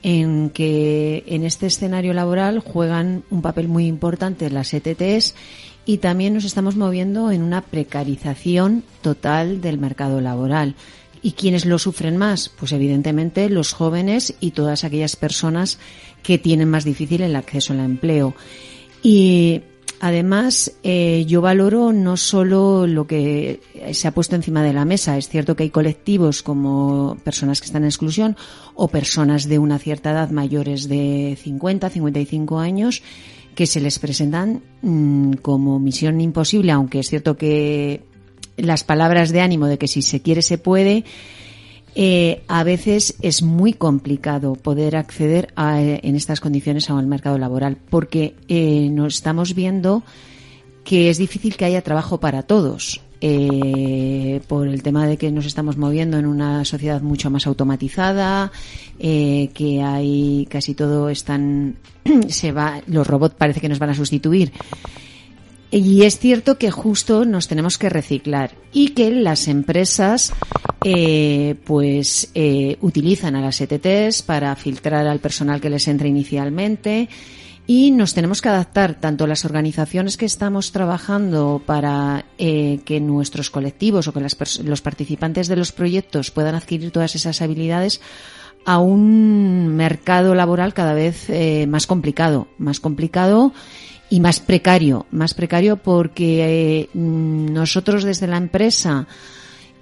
en que en este escenario laboral juegan un papel muy importante las ETTs y también nos estamos moviendo en una precarización total del mercado laboral. ¿Y quiénes lo sufren más? Pues evidentemente los jóvenes y todas aquellas personas que tienen más difícil el acceso al empleo. Y Además, eh, yo valoro no solo lo que se ha puesto encima de la mesa. Es cierto que hay colectivos como personas que están en exclusión o personas de una cierta edad mayores de 50, 55 años que se les presentan mm, como misión imposible, aunque es cierto que las palabras de ánimo de que si se quiere se puede, eh, a veces es muy complicado poder acceder a, en estas condiciones al mercado laboral porque eh, nos estamos viendo que es difícil que haya trabajo para todos eh, por el tema de que nos estamos moviendo en una sociedad mucho más automatizada, eh, que hay casi todo están *clears throat* se va, los robots parece que nos van a sustituir. Y es cierto que justo nos tenemos que reciclar y que las empresas eh, pues eh, utilizan a las ETTs para filtrar al personal que les entra inicialmente y nos tenemos que adaptar tanto las organizaciones que estamos trabajando para eh, que nuestros colectivos o que las los participantes de los proyectos puedan adquirir todas esas habilidades a un mercado laboral cada vez eh, más complicado, más complicado y más precario, más precario porque eh, nosotros desde la empresa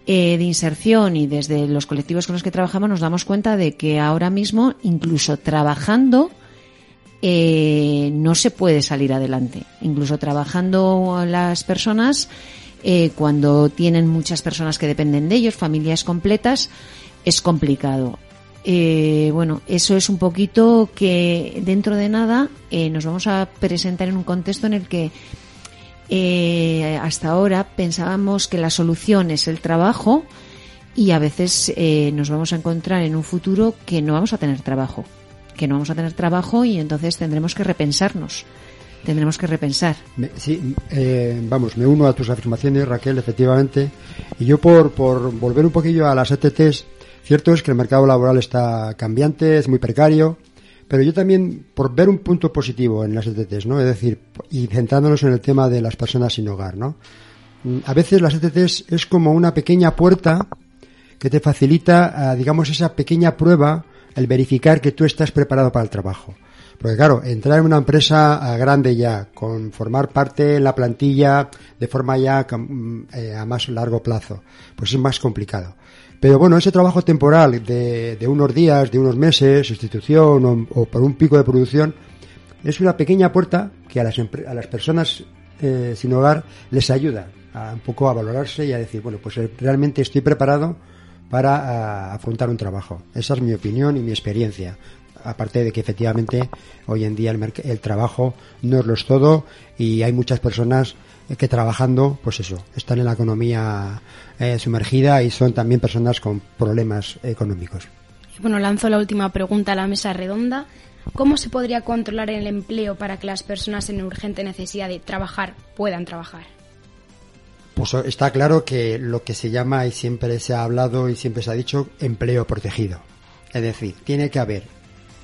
eh, de inserción y desde los colectivos con los que trabajamos nos damos cuenta de que ahora mismo, incluso trabajando, eh, no se puede salir adelante. Incluso trabajando las personas, eh, cuando tienen muchas personas que dependen de ellos, familias completas, es complicado. Eh, bueno, eso es un poquito que dentro de nada eh, nos vamos a presentar en un contexto en el que eh, hasta ahora pensábamos que la solución es el trabajo y a veces eh, nos vamos a encontrar en un futuro que no vamos a tener trabajo, que no vamos a tener trabajo y entonces tendremos que repensarnos, tendremos que repensar. Sí, vamos, me uno a tus afirmaciones, Raquel, efectivamente. Y yo por, por volver un poquillo a las ETTs, cierto es que el mercado laboral está cambiante, es muy precario, pero yo también, por ver un punto positivo en las ETTs, ¿no? Es decir, y centrándonos en el tema de las personas sin hogar, ¿no? Mm, A veces las ETTs es como una pequeña puerta que te facilita, ah, digamos, esa pequeña prueba, el verificar que tú estás preparado para el trabajo. Porque claro, entrar en una empresa ah, grande ya, con formar parte en la plantilla de forma ya mm, eh, a más largo plazo, pues es más complicado. Pero bueno, ese trabajo temporal de, de unos días, de unos meses, sustitución o, o por un pico de producción, es una pequeña puerta que a las, a las personas eh, sin hogar les ayuda a un poco a valorarse y a decir, bueno, pues eh, realmente estoy preparado para ah, afrontar un trabajo. Esa es mi opinión y mi experiencia. Aparte de que efectivamente hoy en día el, el trabajo no es lo es todo y hay muchas personas eh, que trabajando, pues eso, están en la economía eh, sumergida y son también personas con problemas económicos. Bueno, lanzo la última pregunta a la mesa redonda. ¿Cómo se podría controlar el empleo para que las personas en urgente necesidad de trabajar puedan trabajar? Pues está claro que lo que se llama y siempre se ha hablado y siempre se ha dicho empleo protegido. Es decir, tiene que haber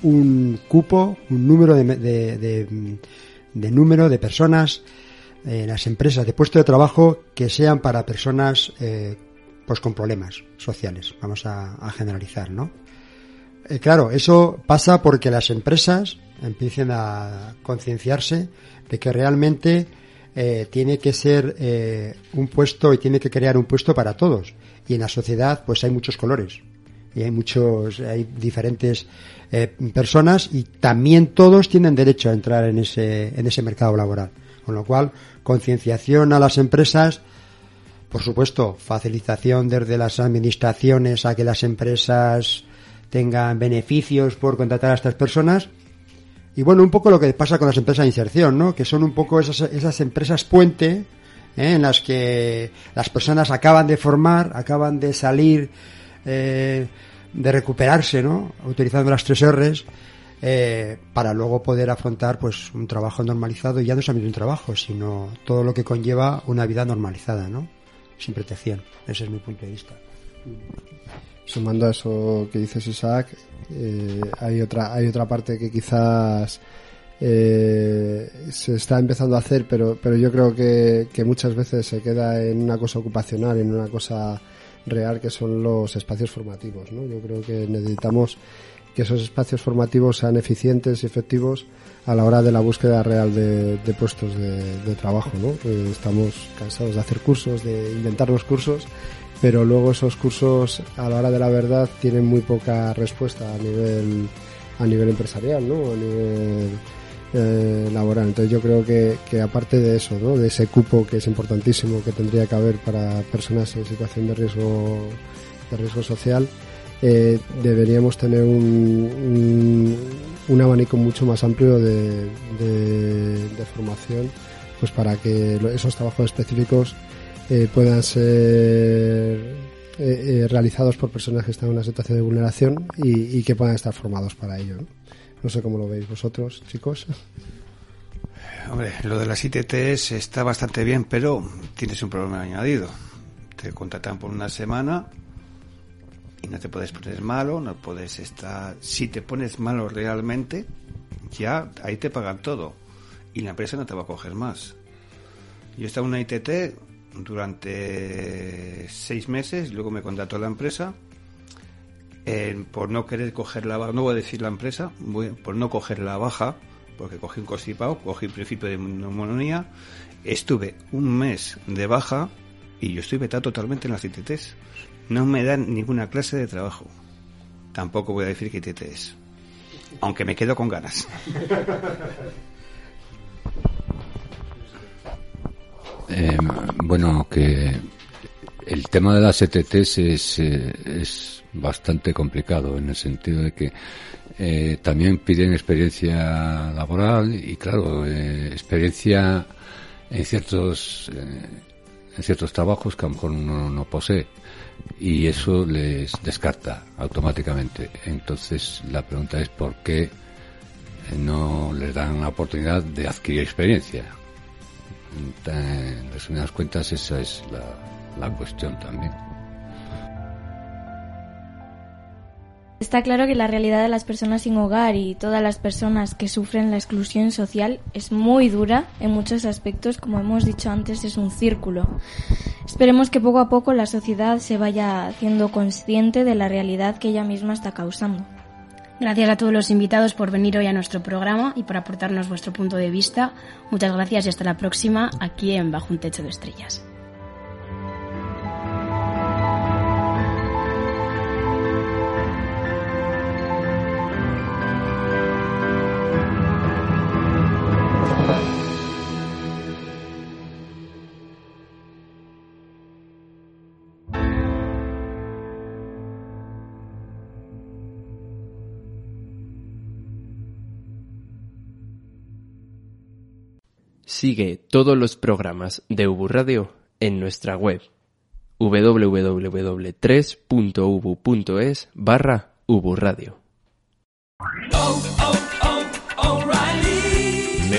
un cupo, un número de, de, de- de número de personas en las empresas de puesto de trabajo que sean para personas eh, pues con problemas sociales. Vamos a, generalizar, ¿no? Eh, claro, eso pasa porque las empresas empiecen a concienciarse de que realmente eh, tiene que ser eh, un puesto y tiene que crear un puesto para todos. Y en la sociedad, pues hay muchos colores y hay muchos, hay diferentes eh, personas y también todos tienen derecho a entrar en ese, en ese mercado laboral. Con lo cual, concienciación a las empresas, por supuesto, facilitación desde las administraciones a que las empresas tengan beneficios por contratar a estas personas. Y bueno, un poco lo que pasa con las empresas de inserción, ¿no? Que son un poco esas, esas empresas puente ¿eh? en las que las personas acaban de formar, acaban de salir, eh, de recuperarse, ¿no? Utilizando las tres R's, eh, para luego poder afrontar pues un trabajo normalizado y ya no solamente un trabajo, sino todo lo que conlleva una vida normalizada, ¿no? Sin protección. Ese es mi punto de vista. Sumando a eso que dices Isaac, eh, hay otra hay otra parte que quizás eh, se está empezando a hacer, pero pero yo creo que, que muchas veces se queda en una cosa ocupacional, en una cosa real que son los espacios formativos, ¿no? Yo creo que necesitamos que esos espacios formativos sean eficientes y efectivos a la hora de la búsqueda real de, puestos de, trabajo, ¿no? Eh, estamos cansados de hacer cursos, de inventarnos cursos, pero luego esos cursos a la hora de la verdad tienen muy poca respuesta a nivel a nivel empresarial, ¿no? A nivel eh, laboral. Entonces yo creo que, que aparte de eso, ¿no? De ese cupo que es importantísimo que tendría que haber para personas en situación de riesgo de riesgo social, eh, deberíamos tener un, un, abanico mucho más amplio de, de, formación pues para que esos trabajos específicos eh, puedan ser realizados por personas que están en una situación de vulneración y, que puedan estar formados para ello. ¿no? sé cómo lo veis vosotros, chicos. *laughs* Hombre, lo de las ITTs está bastante bien, pero tienes un problema añadido. Te contratan por una semana y no te puedes poner malo, no puedes estar... Si te pones malo realmente, ya ahí te pagan todo y la empresa no te va a coger más. Yo estaba en una ITT durante seis meses, luego me contrató la empresa por no querer coger la baja, no voy a decir la empresa, por no coger la baja, porque cogí un constipado, cogí el principio de neumonía, estuve un mes de baja y yo estoy vetado totalmente en las ITTs. No me dan ninguna clase de trabajo. Tampoco voy a decir que ITT es. Aunque me quedo con ganas. *laughs* Eh, bueno, que el tema de las ETTs es, eh, es bastante complicado en el sentido de que eh, también piden experiencia laboral y claro, experiencia en ciertos en ciertos trabajos que a lo mejor uno no posee y eso les descarta automáticamente. Entonces la pregunta es por qué no les dan la oportunidad de adquirir experiencia. En resumidas cuentas esa es la, la cuestión también. Está claro que la realidad de las personas sin hogar y todas las personas que sufren la exclusión social es muy dura en muchos aspectos, como hemos dicho antes, es un círculo. Esperemos que poco a poco la sociedad se vaya haciendo consciente de la realidad que ella misma está causando. Gracias a todos los invitados por venir hoy a nuestro programa y por aportarnos vuestro punto de vista. Muchas gracias y hasta la próxima aquí en Bajo un Techo de Estrellas. Sigue todos los programas de Ubu Radio en nuestra web www.3.ubu.es barra Ubu.